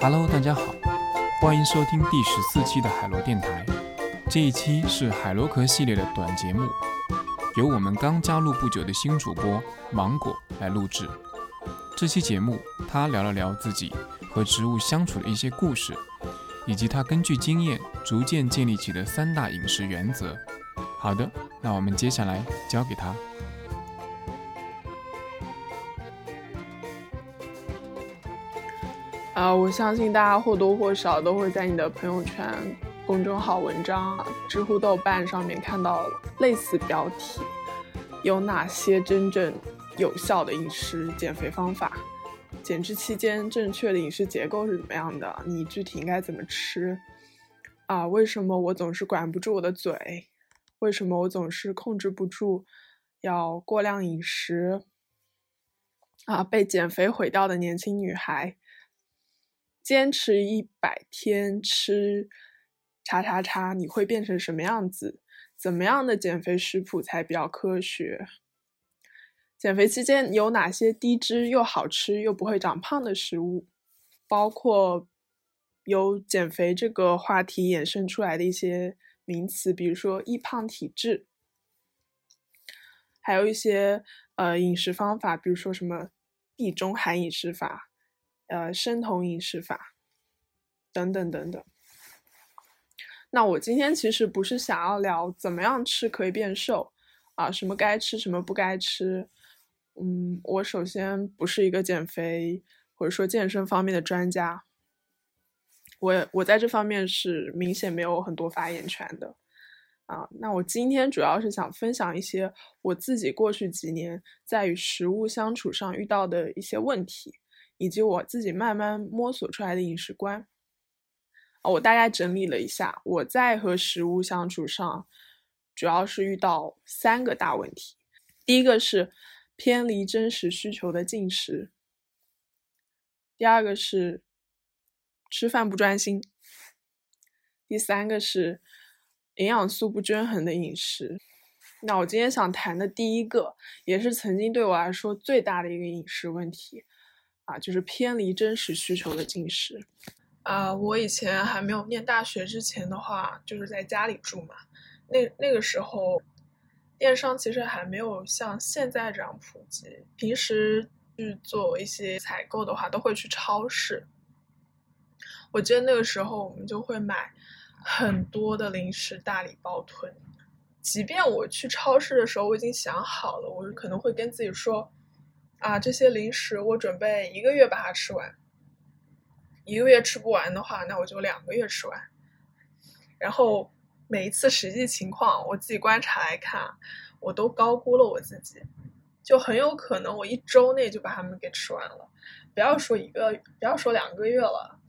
Hello，大家好，欢迎收听第十四期的海螺电台。这一期是海螺壳系列的短节目，由我们刚加入不久的新主播芒果来录制。这期节目，他聊了聊自己和植物相处的一些故事，以及他根据经验逐渐建立起的三大饮食原则。好的，那我们接下来交给他。啊，我相信大家或多或少都会在你的朋友圈、公众号文章、知乎、豆瓣上面看到类似标题：有哪些真正有效的饮食减肥方法？减脂期间正确的饮食结构是怎么样的？你具体应该怎么吃？啊，为什么我总是管不住我的嘴？为什么我总是控制不住要过量饮食？啊，被减肥毁掉的年轻女孩。坚持一百天吃叉叉叉，你会变成什么样子？怎么样的减肥食谱才比较科学？减肥期间有哪些低脂又好吃又不会长胖的食物？包括由减肥这个话题衍生出来的一些名词，比如说易胖体质，还有一些呃饮食方法，比如说什么地中海饮食法。呃，生酮饮食法，等等等等。那我今天其实不是想要聊怎么样吃可以变瘦啊，什么该吃什么不该吃。嗯，我首先不是一个减肥或者说健身方面的专家，我我在这方面是明显没有很多发言权的啊。那我今天主要是想分享一些我自己过去几年在与食物相处上遇到的一些问题。以及我自己慢慢摸索出来的饮食观，啊，我大概整理了一下，我在和食物相处上，主要是遇到三个大问题。第一个是偏离真实需求的进食，第二个是吃饭不专心，第三个是营养素不均衡的饮食。那我今天想谈的第一个，也是曾经对我来说最大的一个饮食问题。啊，就是偏离真实需求的进食。啊，我以前还没有念大学之前的话，就是在家里住嘛。那那个时候，电商其实还没有像现在这样普及。平时去做一些采购的话，都会去超市。我记得那个时候，我们就会买很多的零食大礼包囤。即便我去超市的时候，我已经想好了，我可能会跟自己说。啊，这些零食我准备一个月把它吃完。一个月吃不完的话，那我就两个月吃完。然后每一次实际情况，我自己观察来看，我都高估了我自己，就很有可能我一周内就把它们给吃完了。不要说一个，不要说两个月了。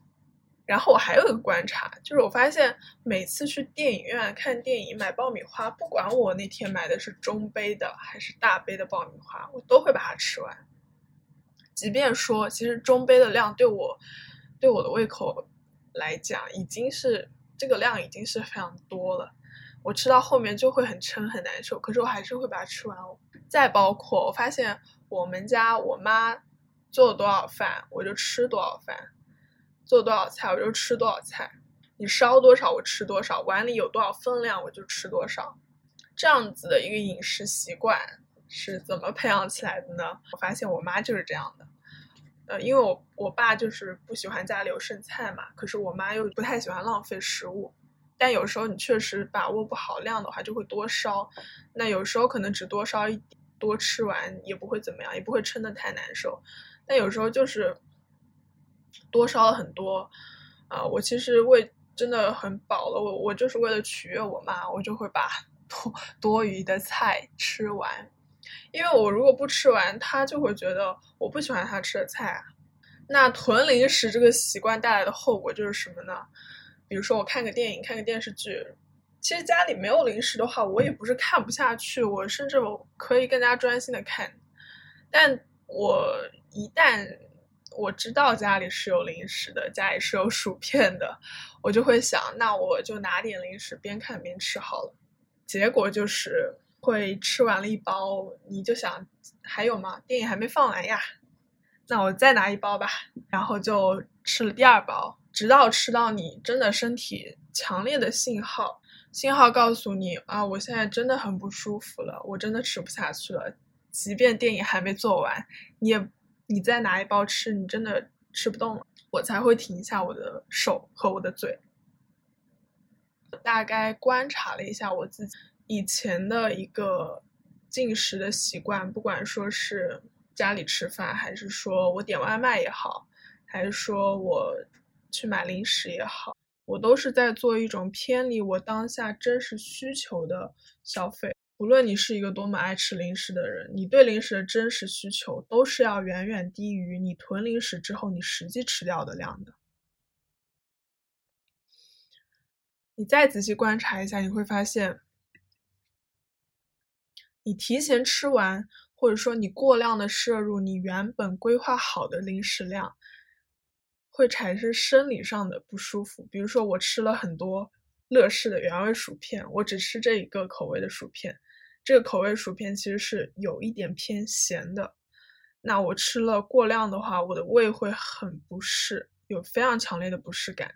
然后我还有一个观察，就是我发现每次去电影院看电影买爆米花，不管我那天买的是中杯的还是大杯的爆米花，我都会把它吃完。即便说其实中杯的量对我对我的胃口来讲已经是这个量已经是非常多了，我吃到后面就会很撑很难受，可是我还是会把它吃完哦。再包括我发现我们家我妈做了多少饭，我就吃多少饭。做多少菜我就吃多少菜，你烧多少我吃多少，碗里有多少分量我就吃多少，这样子的一个饮食习惯是怎么培养起来的呢？我发现我妈就是这样的，呃，因为我我爸就是不喜欢家里有剩菜嘛，可是我妈又不太喜欢浪费食物，但有时候你确实把握不好量的话就会多烧，那有时候可能只多烧一点，多吃完也不会怎么样，也不会撑得太难受，但有时候就是。多烧了很多，啊，我其实胃真的很饱了，我我就是为了取悦我妈，我就会把 多多余的菜吃完，因为我如果不吃完，她就会觉得我不喜欢她吃的菜啊。那囤零食这个习惯带来的后果就是什么呢？比如说我看个电影，看个电视剧，其实家里没有零食的话，我也不是看不下去，我甚至我可以更加专心的看，但我一旦。我知道家里是有零食的，家里是有薯片的，我就会想，那我就拿点零食边看边吃好了。结果就是会吃完了一包，你就想还有吗？电影还没放完呀，那我再拿一包吧，然后就吃了第二包，直到吃到你真的身体强烈的信号，信号告诉你啊，我现在真的很不舒服了，我真的吃不下去了。即便电影还没做完，你也你再拿一包吃，你真的吃不动了，我才会停下我的手和我的嘴。大概观察了一下我自己以前的一个进食的习惯，不管说是。家里吃饭，还是说我点外卖也好，还是说我去买零食也好，我都是在做一种偏离我当下真实需求的消费。无论你是一个多么爱吃零食的人，你对零食的真实需求都是要远远低于你囤零食之后你实际吃掉的量的。你再仔细观察一下，你会发现，你提前吃完。或者说你过量的摄入你原本规划好的零食量，会产生生理上的不舒服。比如说我吃了很多乐事的原味薯片，我只吃这一个口味的薯片，这个口味薯片其实是有一点偏咸的。那我吃了过量的话，我的胃会很不适，有非常强烈的不适感，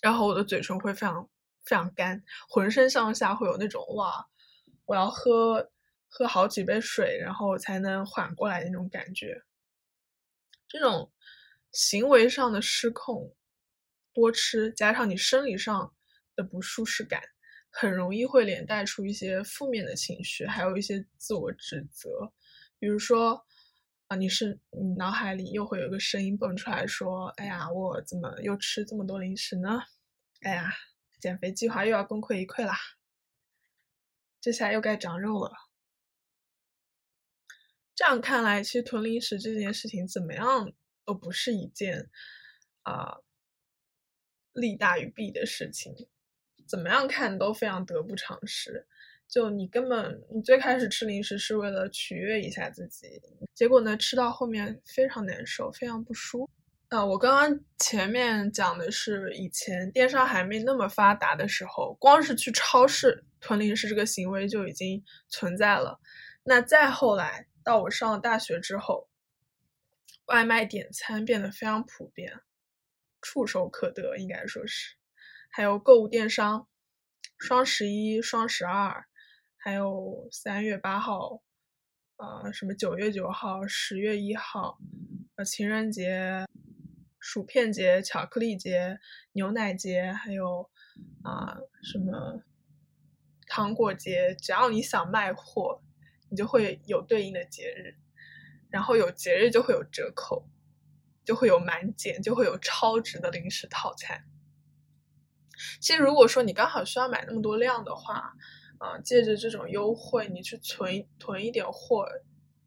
然后我的嘴唇会非常非常干，浑身上下会有那种哇，我要喝。喝好几杯水，然后才能缓过来那种感觉。这种行为上的失控，多吃加上你生理上的不舒适感，很容易会连带出一些负面的情绪，还有一些自我指责。比如说啊，你是你脑海里又会有一个声音蹦出来说：“哎呀，我怎么又吃这么多零食呢？哎呀，减肥计划又要功亏一篑啦！这下又该长肉了。”这样看来，其实囤零食这件事情怎么样都不是一件啊利大于弊的事情，怎么样看都非常得不偿失。就你根本你最开始吃零食是为了取悦一下自己，结果呢吃到后面非常难受，非常不舒服。啊，我刚刚前面讲的是以前电商还没那么发达的时候，光是去超市囤零食这个行为就已经存在了。那再后来。到我上了大学之后，外卖点餐变得非常普遍，触手可得，应该说是。还有购物电商，双十一、双十二，还有三月八号，呃，什么九月九号、十月一号，呃，情人节、薯片节、巧克力节、牛奶节，还有啊，什么糖果节，只要你想卖货。你就会有对应的节日，然后有节日就会有折扣，就会有满减，就会有超值的零食套餐。其实如果说你刚好需要买那么多量的话，啊，借着这种优惠，你去存囤一点货，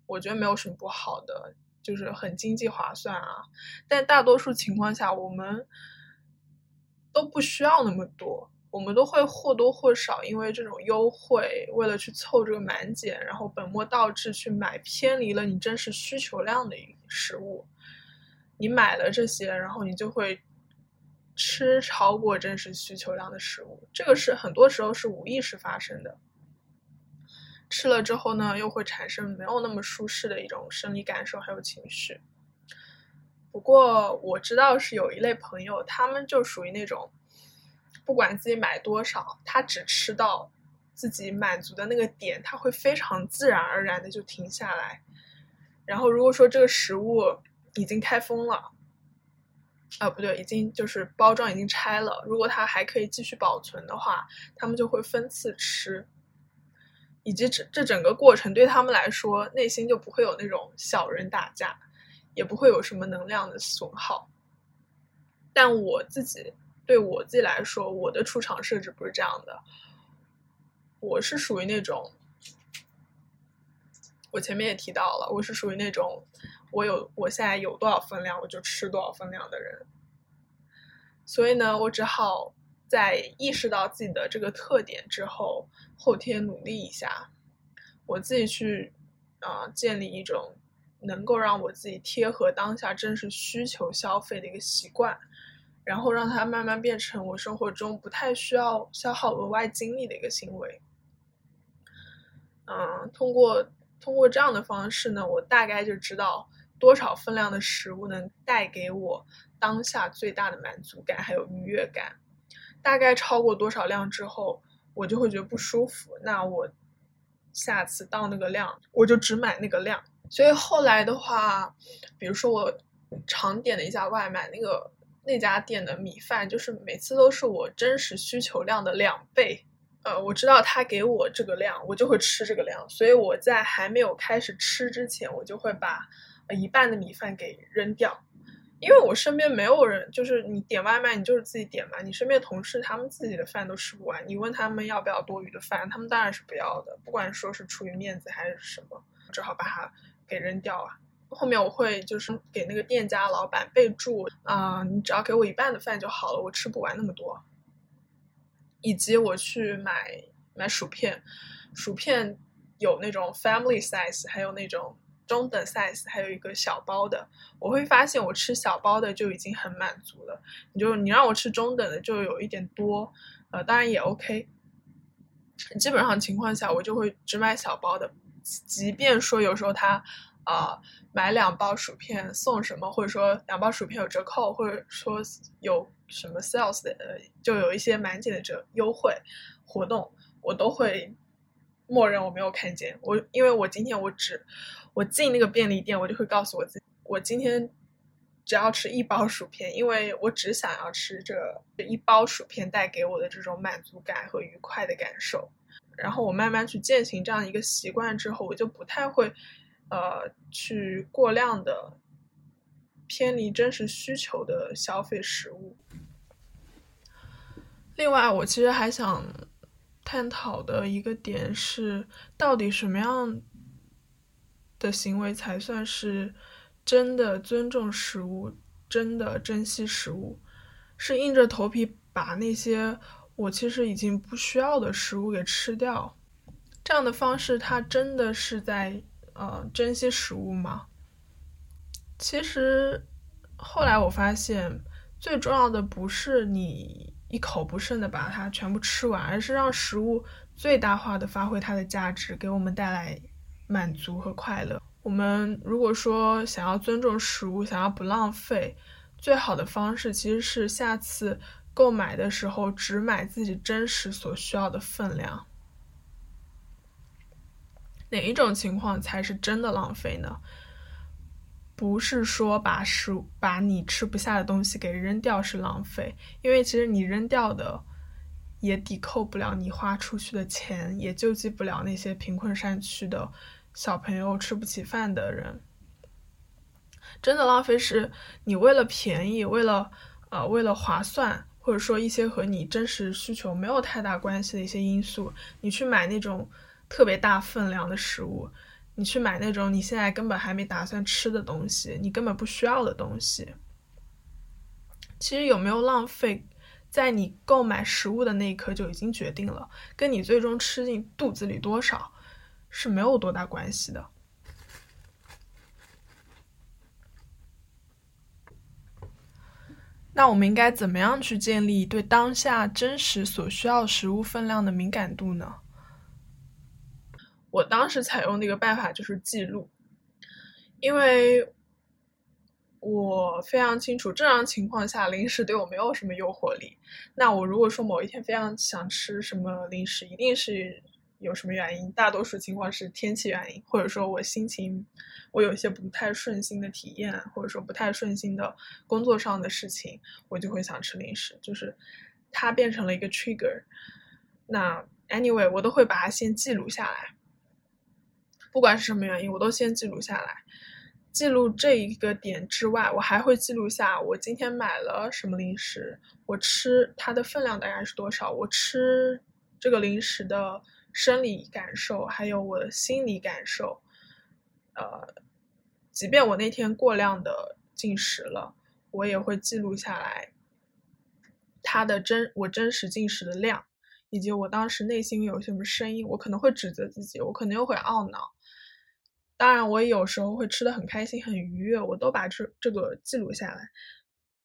我觉得没有什么不好的，就是很经济划算啊。但大多数情况下，我们都不需要那么多。我们都会或多或少因为这种优惠，为了去凑这个满减，然后本末倒置去买偏离了你真实需求量的食物。你买了这些，然后你就会吃超过真实需求量的食物。这个是很多时候是无意识发生的。吃了之后呢，又会产生没有那么舒适的一种生理感受还有情绪。不过我知道是有一类朋友，他们就属于那种。不管自己买多少，他只吃到自己满足的那个点，他会非常自然而然的就停下来。然后，如果说这个食物已经开封了，啊，不对，已经就是包装已经拆了，如果它还可以继续保存的话，他们就会分次吃，以及这这整个过程对他们来说，内心就不会有那种小人打架，也不会有什么能量的损耗。但我自己。对我自己来说，我的出厂设置不是这样的。我是属于那种，我前面也提到了，我是属于那种，我有我现在有多少分量，我就吃多少分量的人。所以呢，我只好在意识到自己的这个特点之后，后天努力一下，我自己去啊，建立一种能够让我自己贴合当下真实需求消费的一个习惯。然后让它慢慢变成我生活中不太需要消耗额外精力的一个行为。嗯，通过通过这样的方式呢，我大概就知道多少分量的食物能带给我当下最大的满足感还有愉悦感。大概超过多少量之后，我就会觉得不舒服。那我下次到那个量，我就只买那个量。所以后来的话，比如说我常点的一家外卖，那个那家店的米饭就是每次都是我真实需求量的两倍。呃，我知道他给我这个量，我就会吃这个量。所以我在还没有开始吃之前，我就会把一半的米饭给扔掉。因为我身边没有人，就是你点外卖，你就是自己点嘛。你身边同事他们自己的饭都吃不完，你问他们要不要多余的饭，他们当然是不要的。不管说是出于面子还是什么，只好把它给扔掉啊。后面我会就是给那个店家老板备注啊，你只要给我一半的饭就好了，我吃不完那么多。以及我去买买薯片，薯片有那种 family size，还有那种。中等 size 还有一个小包的，我会发现我吃小包的就已经很满足了。你就你让我吃中等的就有一点多，呃，当然也 OK。基本上情况下我就会只买小包的，即便说有时候他啊买两包薯片送什么，或者说两包薯片有折扣，或者说有什么 sales 的，呃就有一些满减的折优惠活动，我都会默认我没有看见。我因为我今天我只。我进那个便利店，我就会告诉我自己，我今天只要吃一包薯片，因为我只想要吃这一包薯片带给我的这种满足感和愉快的感受。然后我慢慢去践行这样一个习惯之后，我就不太会，呃，去过量的偏离真实需求的消费食物。另外，我其实还想探讨的一个点是，到底什么样？的行为才算是真的尊重食物，真的珍惜食物，是硬着头皮把那些我其实已经不需要的食物给吃掉。这样的方式，它真的是在呃珍惜食物吗？其实后来我发现，最重要的不是你一口不剩的把它全部吃完，而是让食物最大化的发挥它的价值，给我们带来。满足和快乐。我们如果说想要尊重食物，想要不浪费，最好的方式其实是下次购买的时候只买自己真实所需要的分量。哪一种情况才是真的浪费呢？不是说把食把你吃不下的东西给扔掉是浪费，因为其实你扔掉的也抵扣不了你花出去的钱，也救济不了那些贫困山区的。小朋友吃不起饭的人，真的浪费是你为了便宜，为了呃，为了划算，或者说一些和你真实需求没有太大关系的一些因素，你去买那种特别大分量的食物，你去买那种你现在根本还没打算吃的东西，你根本不需要的东西。其实有没有浪费，在你购买食物的那一刻就已经决定了，跟你最终吃进肚子里多少。是没有多大关系的。那我们应该怎么样去建立对当下真实所需要食物分量的敏感度呢？我当时采用的一个办法就是记录，因为我非常清楚正常情况下零食对我没有什么诱惑力。那我如果说某一天非常想吃什么零食，一定是。有什么原因？大多数情况是天气原因，或者说我心情，我有一些不太顺心的体验，或者说不太顺心的工作上的事情，我就会想吃零食，就是它变成了一个 trigger。那 anyway，我都会把它先记录下来，不管是什么原因，我都先记录下来。记录这一个点之外，我还会记录下我今天买了什么零食，我吃它的分量大概是多少，我吃这个零食的。生理感受，还有我的心理感受，呃，即便我那天过量的进食了，我也会记录下来，它的真我真实进食的量，以及我当时内心有什么声音，我可能会指责自己，我可能又会懊恼，当然我有时候会吃的很开心很愉悦，我都把这这个记录下来，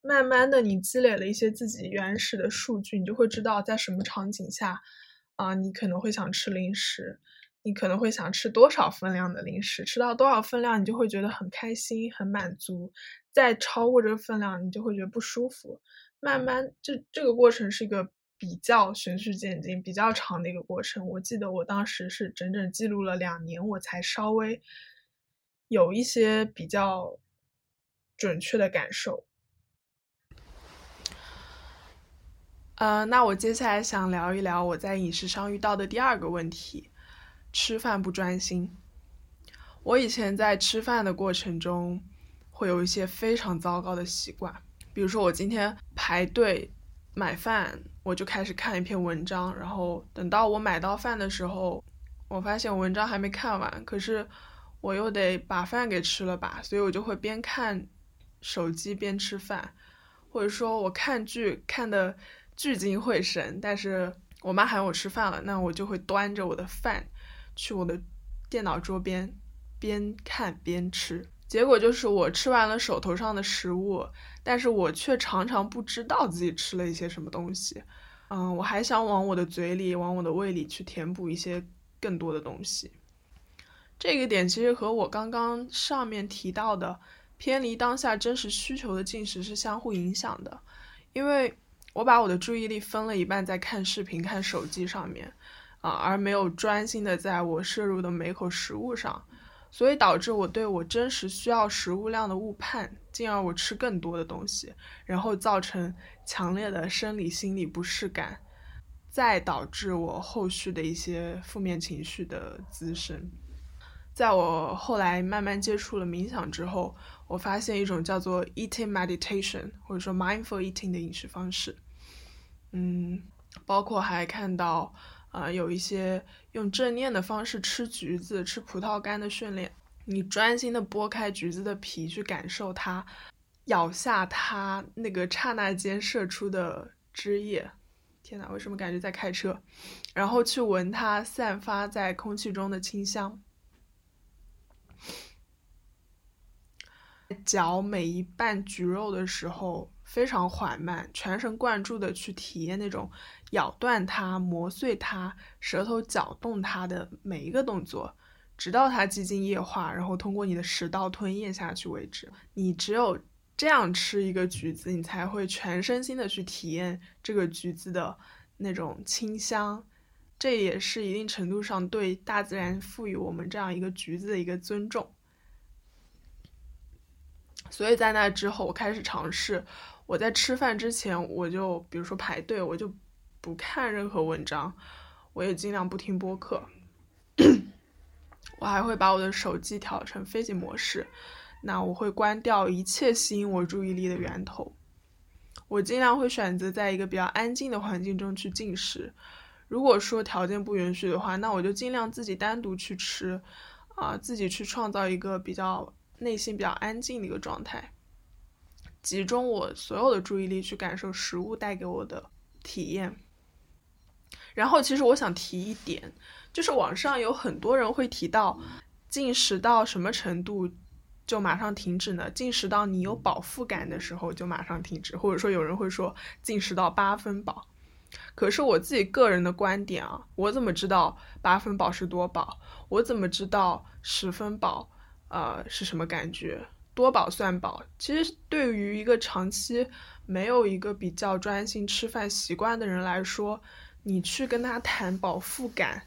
慢慢的你积累了一些自己原始的数据，你就会知道在什么场景下。啊，你可能会想吃零食，你可能会想吃多少分量的零食，吃到多少分量你就会觉得很开心、很满足，再超过这个分量你就会觉得不舒服。慢慢，这这个过程是一个比较循序渐进、比较长的一个过程。我记得我当时是整整记录了两年，我才稍微有一些比较准确的感受。呃，那我接下来想聊一聊我在饮食上遇到的第二个问题。吃饭不专心。我以前在吃饭的过程中，会有一些非常糟糕的习惯，比如说我今天排队买饭，我就开始看一篇文章，然后等到我买到饭的时候，我发现文章还没看完，可是我又得把饭给吃了吧，所以我就会边看手机边吃饭，或者说我看剧看的聚精会神，但是我妈喊我吃饭了，那我就会端着我的饭。去我的电脑桌边，边看边吃，结果就是我吃完了手头上的食物，但是我却常常不知道自己吃了一些什么东西。嗯，我还想往我的嘴里、往我的胃里去填补一些更多的东西。这个点其实和我刚刚上面提到的偏离当下真实需求的进食是相互影响的，因为我把我的注意力分了一半在看视频、看手机上面。啊，而没有专心的在我摄入的每口食物上，所以导致我对我真实需要食物量的误判，进而我吃更多的东西，然后造成强烈的生理心理不适感，再导致我后续的一些负面情绪的滋生。在我后来慢慢接触了冥想之后，我发现一种叫做 eating meditation 或者说 mindful eating 的饮食方式，嗯，包括还看到。啊，有一些用正念的方式吃橘子、吃葡萄干的训练，你专心的剥开橘子的皮，去感受它，咬下它那个刹那间射出的汁液。天哪，为什么感觉在开车？然后去闻它散发在空气中的清香，嚼每一瓣橘肉的时候。非常缓慢，全神贯注的去体验那种咬断它、磨碎它、舌头搅动它的每一个动作，直到它几近液化，然后通过你的食道吞咽下去为止。你只有这样吃一个橘子，你才会全身心的去体验这个橘子的那种清香。这也是一定程度上对大自然赋予我们这样一个橘子的一个尊重。所以在那之后，我开始尝试。我在吃饭之前，我就比如说排队，我就不看任何文章，我也尽量不听播客。我还会把我的手机调成飞行模式，那我会关掉一切吸引我注意力的源头。我尽量会选择在一个比较安静的环境中去进食。如果说条件不允许的话，那我就尽量自己单独去吃，啊，自己去创造一个比较内心比较安静的一个状态。集中我所有的注意力去感受食物带给我的体验。然后，其实我想提一点，就是网上有很多人会提到，进食到什么程度就马上停止呢？进食到你有饱腹感的时候就马上停止，或者说有人会说进食到八分饱。可是我自己个人的观点啊，我怎么知道八分饱是多饱？我怎么知道十分饱，呃，是什么感觉？多饱算饱，其实对于一个长期没有一个比较专心吃饭习惯的人来说，你去跟他谈饱腹感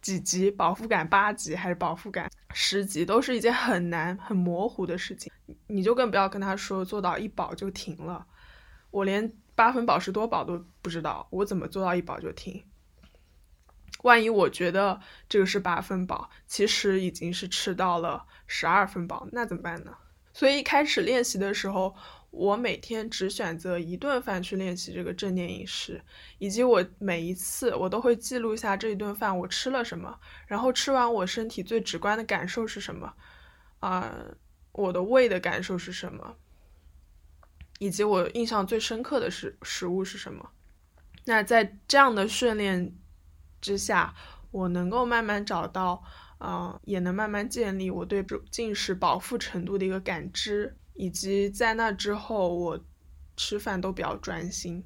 几级、饱腹感八级还是饱腹感十级，都是一件很难、很模糊的事情。你就更不要跟他说做到一饱就停了。我连八分饱是多饱都不知道，我怎么做到一饱就停？万一我觉得这个是八分饱，其实已经是吃到了十二分饱，那怎么办呢？所以一开始练习的时候，我每天只选择一顿饭去练习这个正念饮食，以及我每一次我都会记录一下这一顿饭我吃了什么，然后吃完我身体最直观的感受是什么，啊，我的胃的感受是什么，以及我印象最深刻的是食物是什么。那在这样的训练之下，我能够慢慢找到。啊，也能慢慢建立我对进食饱腹程度的一个感知，以及在那之后我吃饭都比较专心，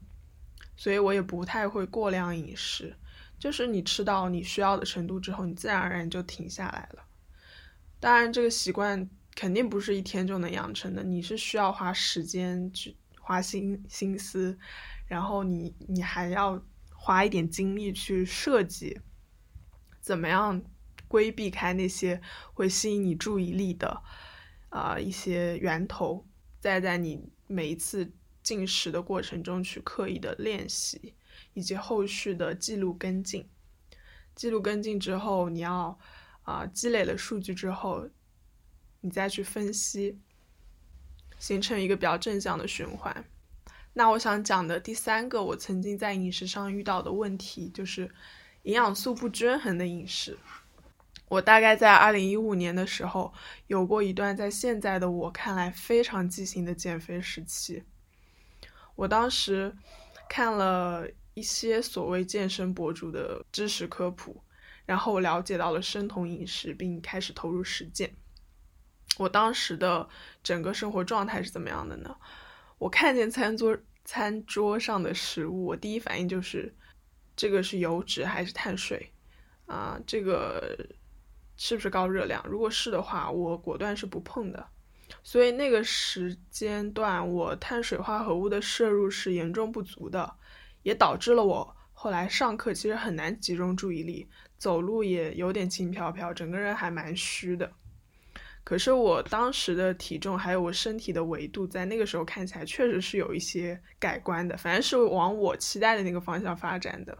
所以我也不太会过量饮食。就是你吃到你需要的程度之后，你自然而然就停下来了。当然，这个习惯肯定不是一天就能养成的，你是需要花时间去花心心思，然后你你还要花一点精力去设计，怎么样规避开那些会吸引你注意力的啊一些源头，再在你每一次进食的过程中去刻意的练习。以及后续的记录跟进，记录跟进之后，你要啊积累了数据之后，你再去分析，形成一个比较正向的循环。那我想讲的第三个，我曾经在饮食上遇到的问题，就是营养素不均衡的饮食。我大概在二零一五年的时候，有过一段在现在的我看来非常畸形的减肥时期。我当时看了。一些所谓健身博主的知识科普，然后我了解到了生酮饮食，并开始投入实践。我当时的整个生活状态是怎么样的呢？我看见餐桌餐桌上的食物，我第一反应就是这个是油脂还是碳水啊？这个是不是高热量？如果是的话，我果断是不碰的。所以那个时间段，我碳水化合物的摄入是严重不足的。也导致了我后来上课其实很难集中注意力，走路也有点轻飘飘，整个人还蛮虚的。可是我当时的体重还有我身体的维度，在那个时候看起来确实是有一些改观的，反正是往我期待的那个方向发展的。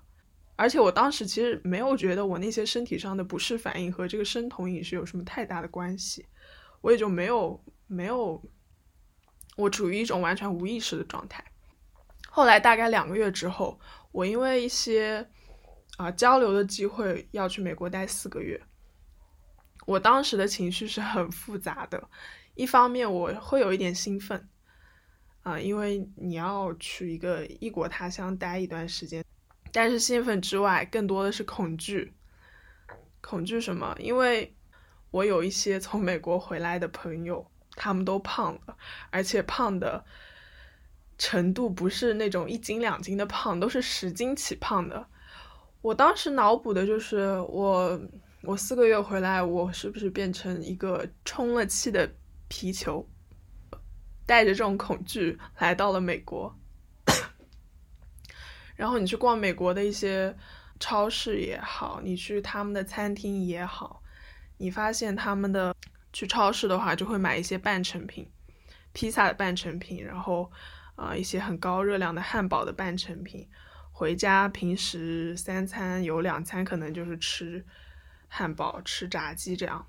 而且我当时其实没有觉得我那些身体上的不适反应和这个生酮饮食有什么太大的关系，我也就没有没有，我处于一种完全无意识的状态。后来大概两个月之后，我因为一些啊交流的机会要去美国待四个月。我当时的情绪是很复杂的，一方面我会有一点兴奋啊，因为你要去一个异国他乡待一段时间，但是兴奋之外更多的是恐惧。恐惧什么？因为我有一些从美国回来的朋友，他们都胖了，而且胖的。程度不是那种一斤两斤的胖，都是十斤起胖的。我当时脑补的就是我，我四个月回来，我是不是变成一个充了气的皮球？带着这种恐惧来到了美国，然后你去逛美国的一些超市也好，你去他们的餐厅也好，你发现他们的去超市的话就会买一些半成品，披萨的半成品，然后。啊，一些很高热量的汉堡的半成品，回家平时三餐有两餐可能就是吃汉堡、吃炸鸡这样。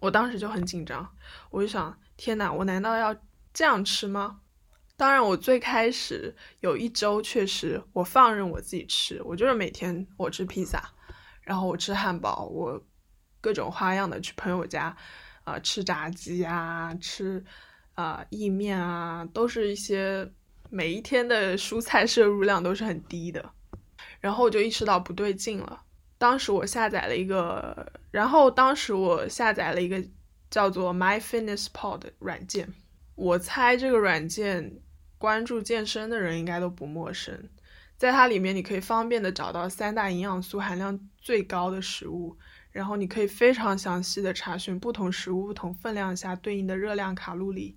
我当时就很紧张，我就想，天哪，我难道要这样吃吗？当然，我最开始有一周确实我放任我自己吃，我就是每天我吃披萨，然后我吃汉堡，我各种花样的去朋友家，啊，吃炸鸡啊，吃。啊，意面啊，都是一些每一天的蔬菜摄入量都是很低的，然后我就意识到不对劲了。当时我下载了一个，然后当时我下载了一个叫做 My Fitness Pal 软件。我猜这个软件关注健身的人应该都不陌生，在它里面你可以方便的找到三大营养素含量最高的食物。然后你可以非常详细的查询不同食物不同分量下对应的热量卡路里。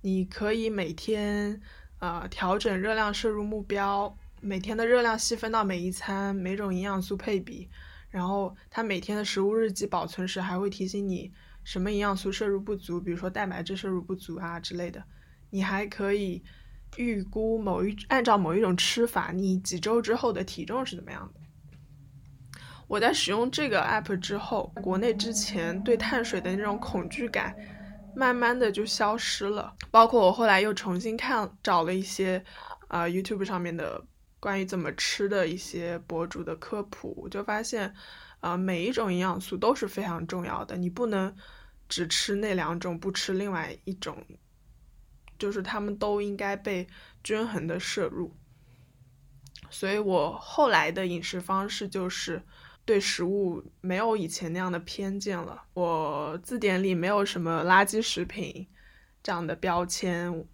你可以每天啊调整热量摄入目标，每天的热量细分到每一餐每种营养素配比，然后它每天的食物日记保存时还会提醒你什么营养素摄入不足，比如说蛋白质摄入不足啊之类的。你还可以预估某一按照某一种吃法，你几周之后的体重是怎么样的。我在使用这个 app 之后，国内之前对碳水的那种恐惧感，慢慢的就消失了。包括我后来又重新看，找了一些，啊 YouTube 上面的关于怎么吃的一些博主的科普，我就发现，啊每一种营养素都是非常重要的，你不能只吃那两种，不吃另外一种，就是他们都应该被均衡的摄入。所以我后来的饮食方式就是。对食物没有以前那样的偏见了。我字典里没有什么垃圾食品这样的标签。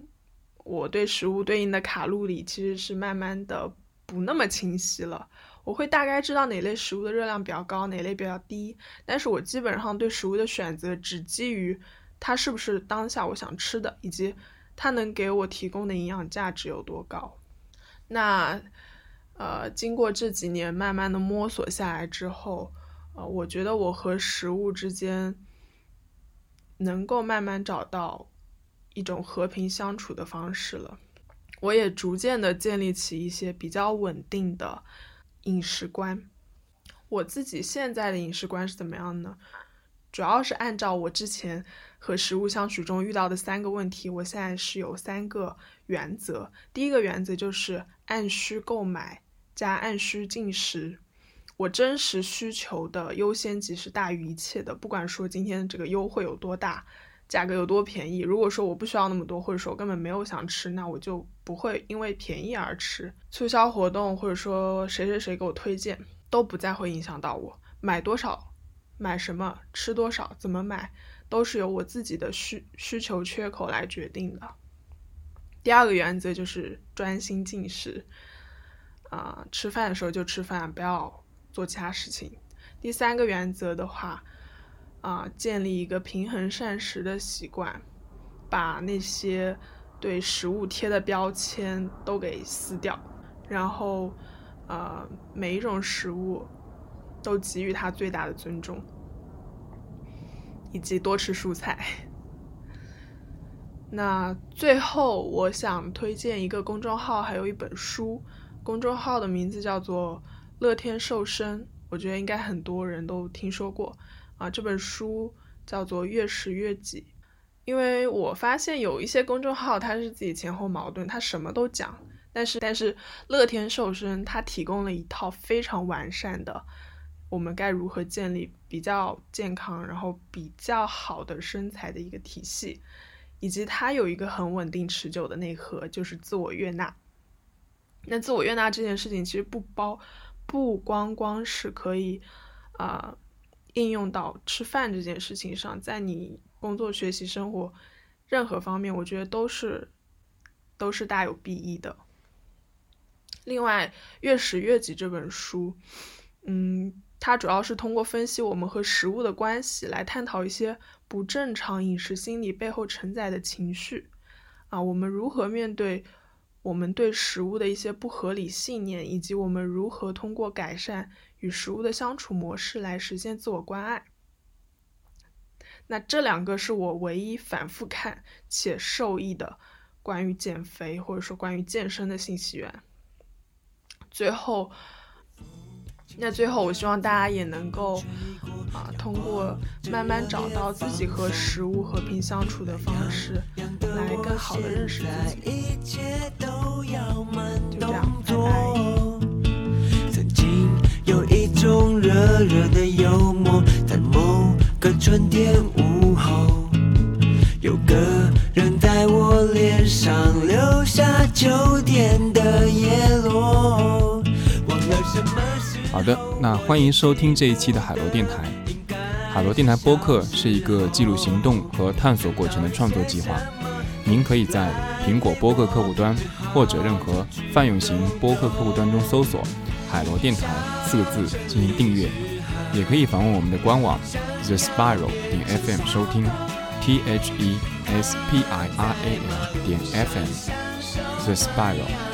我对食物对应的卡路里其实是慢慢的不那么清晰了。我会大概知道哪类食物的热量比较高，哪类比较低。但是我基本上对食物的选择只基于它是不是当下我想吃的，以及它能给我提供的营养价值有多高。那呃，经过这几年慢慢的摸索下来之后，呃，我觉得我和食物之间能够慢慢找到一种和平相处的方式了。我也逐渐的建立起一些比较稳定的饮食观。我自己现在的饮食观是怎么样呢？主要是按照我之前和食物相处中遇到的三个问题，我现在是有三个原则。第一个原则就是按需购买加按需进食。我真实需求的优先级是大于一切的，不管说今天这个优惠有多大。价格有多便宜？如果说我不需要那么多，或者说我根本没有想吃，那我就不会因为便宜而吃。促销活动或者说谁谁谁给我推荐，都不再会影响到我买多少、买什么、吃多少、怎么买，都是由我自己的需需求缺口来决定的。第二个原则就是专心进食，啊，吃饭的时候就吃饭，不要做其他事情。第三个原则的话。啊，建立一个平衡膳食的习惯，把那些对食物贴的标签都给撕掉，然后，呃，每一种食物都给予它最大的尊重，以及多吃蔬菜。那最后，我想推荐一个公众号，还有一本书。公众号的名字叫做“乐天瘦身”，我觉得应该很多人都听说过。啊，这本书叫做《越食越己》，因为我发现有一些公众号它是自己前后矛盾，它什么都讲，但是但是乐天瘦身它提供了一套非常完善的，我们该如何建立比较健康，然后比较好的身材的一个体系，以及它有一个很稳定持久的内核，就是自我悦纳。那自我悦纳这件事情其实不包，不光光是可以啊。应用到吃饭这件事情上，在你工作、学习、生活任何方面，我觉得都是都是大有裨益的。另外，《越食越己》这本书，嗯，它主要是通过分析我们和食物的关系，来探讨一些不正常饮食心理背后承载的情绪啊，我们如何面对我们对食物的一些不合理信念，以及我们如何通过改善。与食物的相处模式来实现自我关爱。那这两个是我唯一反复看且受益的关于减肥或者说关于健身的信息源。最后，那最后我希望大家也能够啊，通过慢慢找到自己和食物和平相处的方式，来更好的认识自己。就这样，拜拜。种热热的幽默，在某个春天的，那欢迎收听这一期的海螺电台。海螺电台播客是一个记录行动和探索过程的创作计划。您可以在苹果播客客户端或者任何泛用型播客客户端中搜索。海螺电台四个字进行订阅，也可以访问我们的官网 the spiral 点 fm 收听 t h e s p i r a l 点 fm the spiral。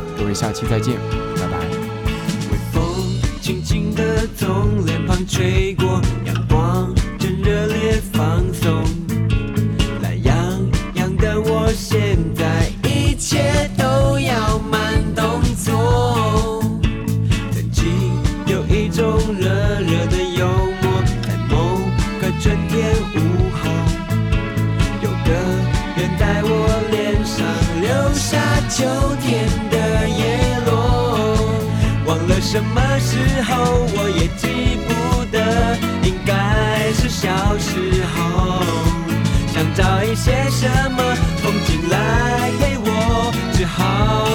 各位，下期再见，拜拜。微风轻轻地从脸庞吹过，阳光正热烈放松，懒洋洋的我，什么时候我也记不得应该是小时候。想找一些什么风景来给我只好